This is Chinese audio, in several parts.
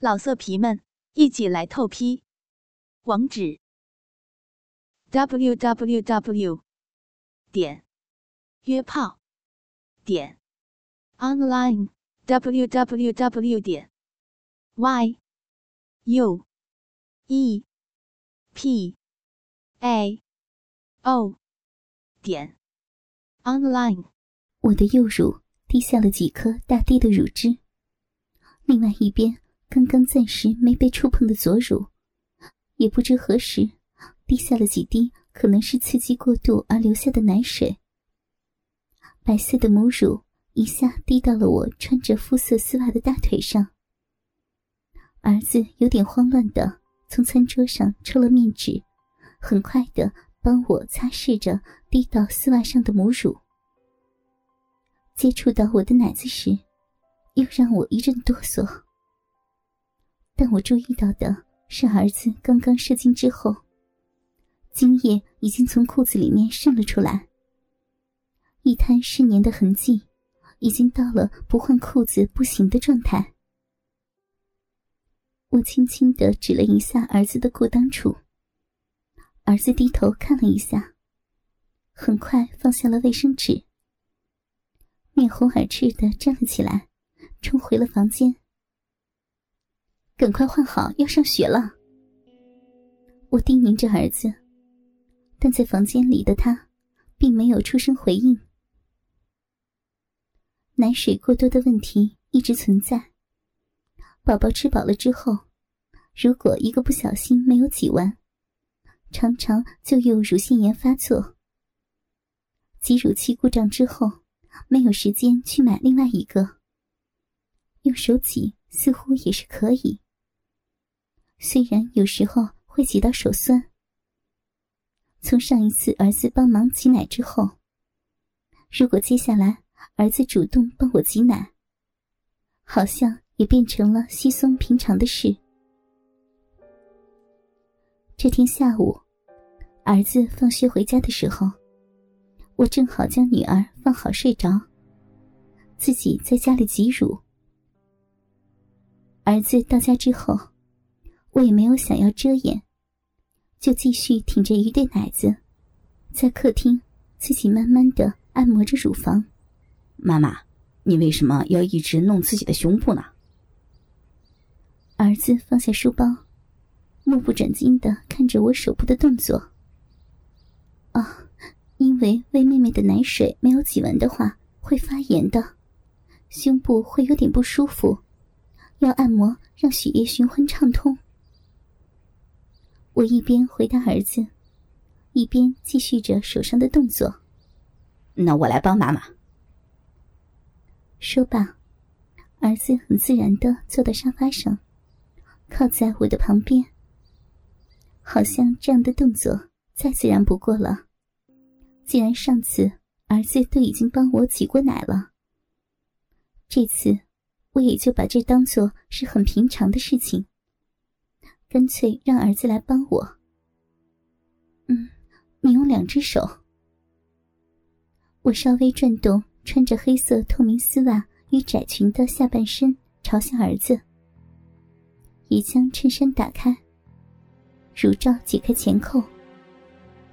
老色皮们，一起来透批！网址：w w w 点约炮点 online w w w 点 y u e p a o 点 online。我的右乳滴下了几颗大滴的乳汁，另外一边。刚刚暂时没被触碰的左乳，也不知何时滴下了几滴，可能是刺激过度而留下的奶水。白色的母乳一下滴到了我穿着肤色丝袜的大腿上。儿子有点慌乱的从餐桌上抽了面纸，很快的帮我擦拭着滴到丝袜上的母乳。接触到我的奶子时，又让我一阵哆嗦。但我注意到的是，儿子刚刚射精之后，精液已经从裤子里面渗了出来，一滩湿黏的痕迹，已经到了不换裤子不行的状态。我轻轻的指了一下儿子的裤裆处，儿子低头看了一下，很快放下了卫生纸，面红耳赤的站了起来，冲回了房间。赶快换好，要上学了。我叮咛着儿子，但在房间里的他，并没有出声回应。奶水过多的问题一直存在。宝宝吃饱了之后，如果一个不小心没有挤完，常常就有乳腺炎发作。挤乳器故障之后，没有时间去买另外一个，用手挤似乎也是可以。虽然有时候会挤到手酸，从上一次儿子帮忙挤奶之后，如果接下来儿子主动帮我挤奶，好像也变成了稀松平常的事。这天下午，儿子放学回家的时候，我正好将女儿放好睡着，自己在家里挤乳。儿子到家之后。我也没有想要遮掩，就继续挺着一对奶子，在客厅自己慢慢的按摩着乳房。妈妈，你为什么要一直弄自己的胸部呢？儿子放下书包，目不转睛的看着我手部的动作。啊，因为喂妹妹的奶水没有挤完的话会发炎的，胸部会有点不舒服，要按摩让血液循环畅通。我一边回答儿子，一边继续着手上的动作。那我来帮妈妈。说罢，儿子很自然的坐到沙发上，靠在我的旁边。好像这样的动作再自然不过了。既然上次儿子都已经帮我挤过奶了，这次我也就把这当做是很平常的事情。干脆让儿子来帮我。嗯，你用两只手。我稍微转动穿着黑色透明丝袜与窄裙的下半身，朝向儿子。也将衬衫打开，乳罩解开前扣，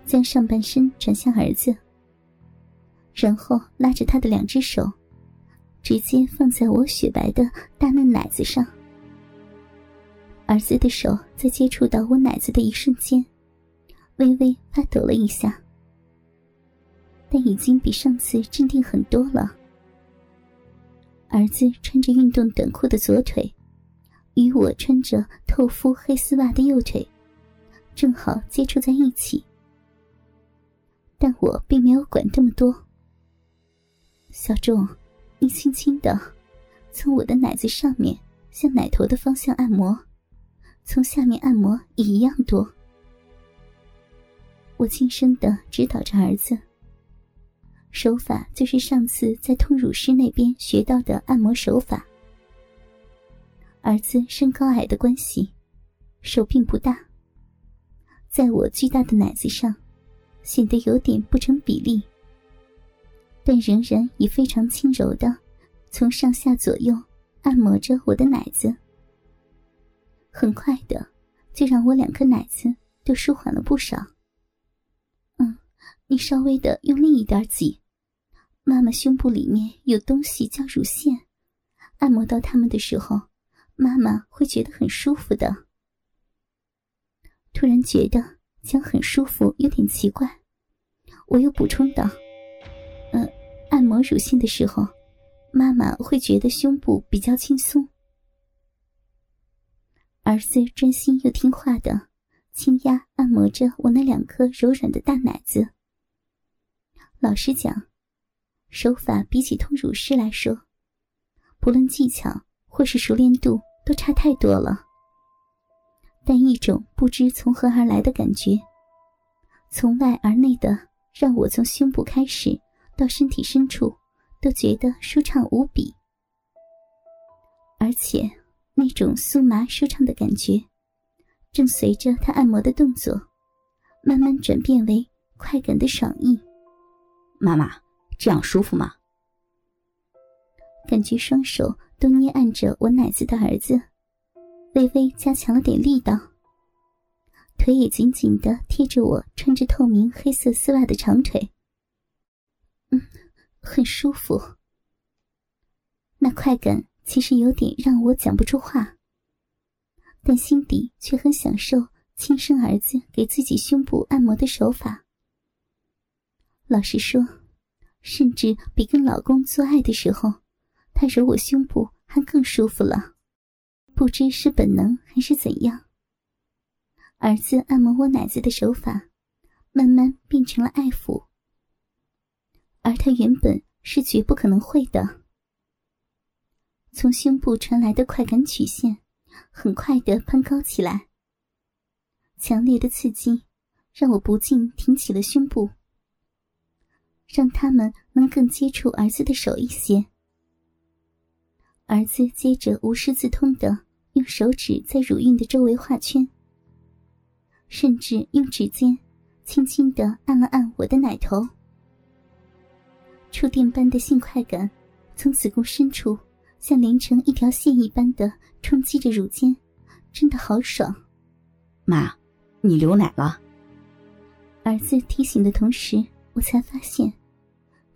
将上半身转向儿子。然后拉着他的两只手，直接放在我雪白的大嫩奶子上。儿子的手在接触到我奶子的一瞬间，微微发抖了一下，但已经比上次镇定很多了。儿子穿着运动短裤的左腿，与我穿着透肤黑丝袜的右腿，正好接触在一起。但我并没有管这么多。小仲，你轻轻的从我的奶子上面向奶头的方向按摩。从下面按摩也一样多。我轻声的指导着儿子，手法就是上次在通乳师那边学到的按摩手法。儿子身高矮的关系，手并不大，在我巨大的奶子上，显得有点不成比例，但仍然以非常轻柔的从上下左右按摩着我的奶子。很快的就让我两颗奶子都舒缓了不少。嗯，你稍微的用力一点挤，妈妈胸部里面有东西叫乳腺，按摩到它们的时候，妈妈会觉得很舒服的。突然觉得讲很舒服有点奇怪，我又补充道：“呃，按摩乳腺的时候。”妈妈会觉得胸部比较轻松。儿子专心又听话的轻压按摩着我那两颗柔软的大奶子。老实讲，手法比起通乳师来说，不论技巧或是熟练度都差太多了。但一种不知从何而来的感觉，从外而内的让我从胸部开始到身体深处。都觉得舒畅无比，而且那种酥麻舒畅的感觉，正随着他按摩的动作，慢慢转变为快感的爽意。妈妈，这样舒服吗？感觉双手都捏按着我奶子的儿子，微微加强了点力道，腿也紧紧的贴着我穿着透明黑色丝袜的长腿。嗯。很舒服，那快感其实有点让我讲不出话，但心底却很享受亲生儿子给自己胸部按摩的手法。老实说，甚至比跟老公做爱的时候，他揉我胸部还更舒服了。不知是本能还是怎样，儿子按摩我奶子的手法，慢慢变成了爱抚。而他原本是绝不可能会的。从胸部传来的快感曲线，很快的攀高起来。强烈的刺激让我不禁挺起了胸部，让他们能更接触儿子的手一些。儿子接着无师自通的用手指在乳晕的周围画圈，甚至用指尖轻轻的按了按我的奶头。触电般的性快感，从子宫深处像连成一条线一般的冲击着乳尖，真的好爽。妈，你流奶了。儿子提醒的同时，我才发现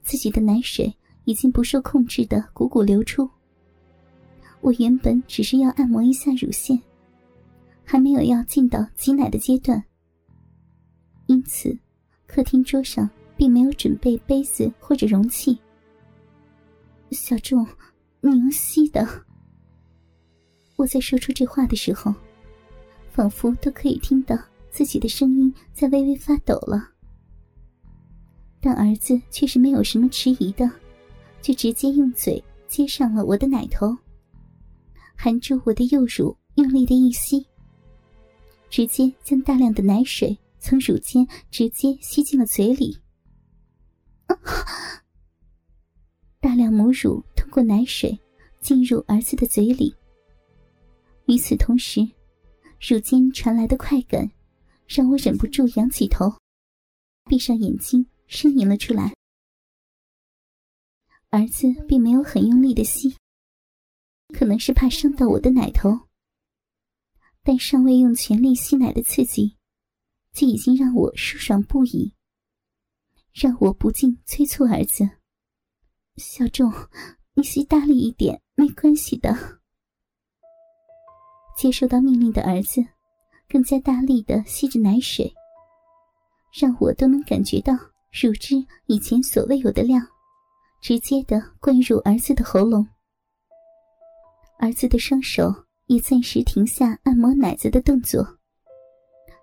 自己的奶水已经不受控制的汩汩流出。我原本只是要按摩一下乳腺，还没有要进到挤奶的阶段，因此客厅桌上。并没有准备杯子或者容器。小仲，你用吸的。我在说出这话的时候，仿佛都可以听到自己的声音在微微发抖了。但儿子却是没有什么迟疑的，就直接用嘴接上了我的奶头，含住我的右乳，用力的一吸，直接将大量的奶水从乳尖直接吸进了嘴里。大量母乳过奶水进入儿子的嘴里。与此同时，乳尖传来的快感让我忍不住仰起头，闭上眼睛呻吟了出来。儿子并没有很用力的吸，可能是怕伤到我的奶头，但尚未用全力吸奶的刺激，就已经让我舒爽不已。让我不禁催促儿子：“小仲，你吸大力一点，没关系的。”接受到命令的儿子更加大力的吸着奶水，让我都能感觉到乳汁以前所未有的量，直接的灌入儿子的喉咙。儿子的双手也暂时停下按摩奶子的动作，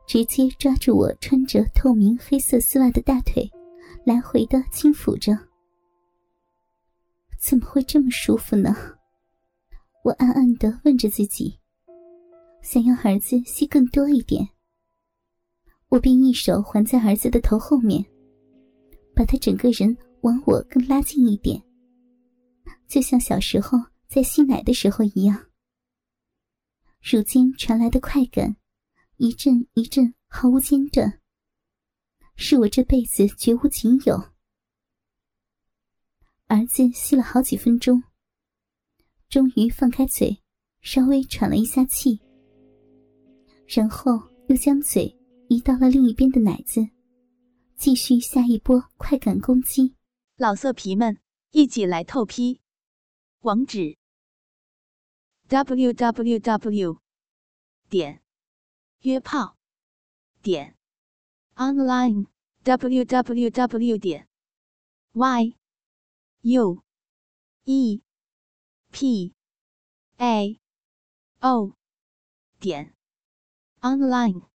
直接抓住我穿着透明黑色丝袜的大腿。来回的轻抚着，怎么会这么舒服呢？我暗暗的问着自己，想要儿子吸更多一点，我便一手环在儿子的头后面，把他整个人往我更拉近一点，就像小时候在吸奶的时候一样。如今传来的快感，一阵一阵，毫无间断。是我这辈子绝无仅有。子吸了好几分钟，终于放开嘴，稍微喘了一下气，然后又将嘴移到了另一边的奶子，继续下一波快感攻击。老色皮们，一起来透批！网址：w w w 点约炮点 online w w w 点 y u e. P. A. O. 点。Online。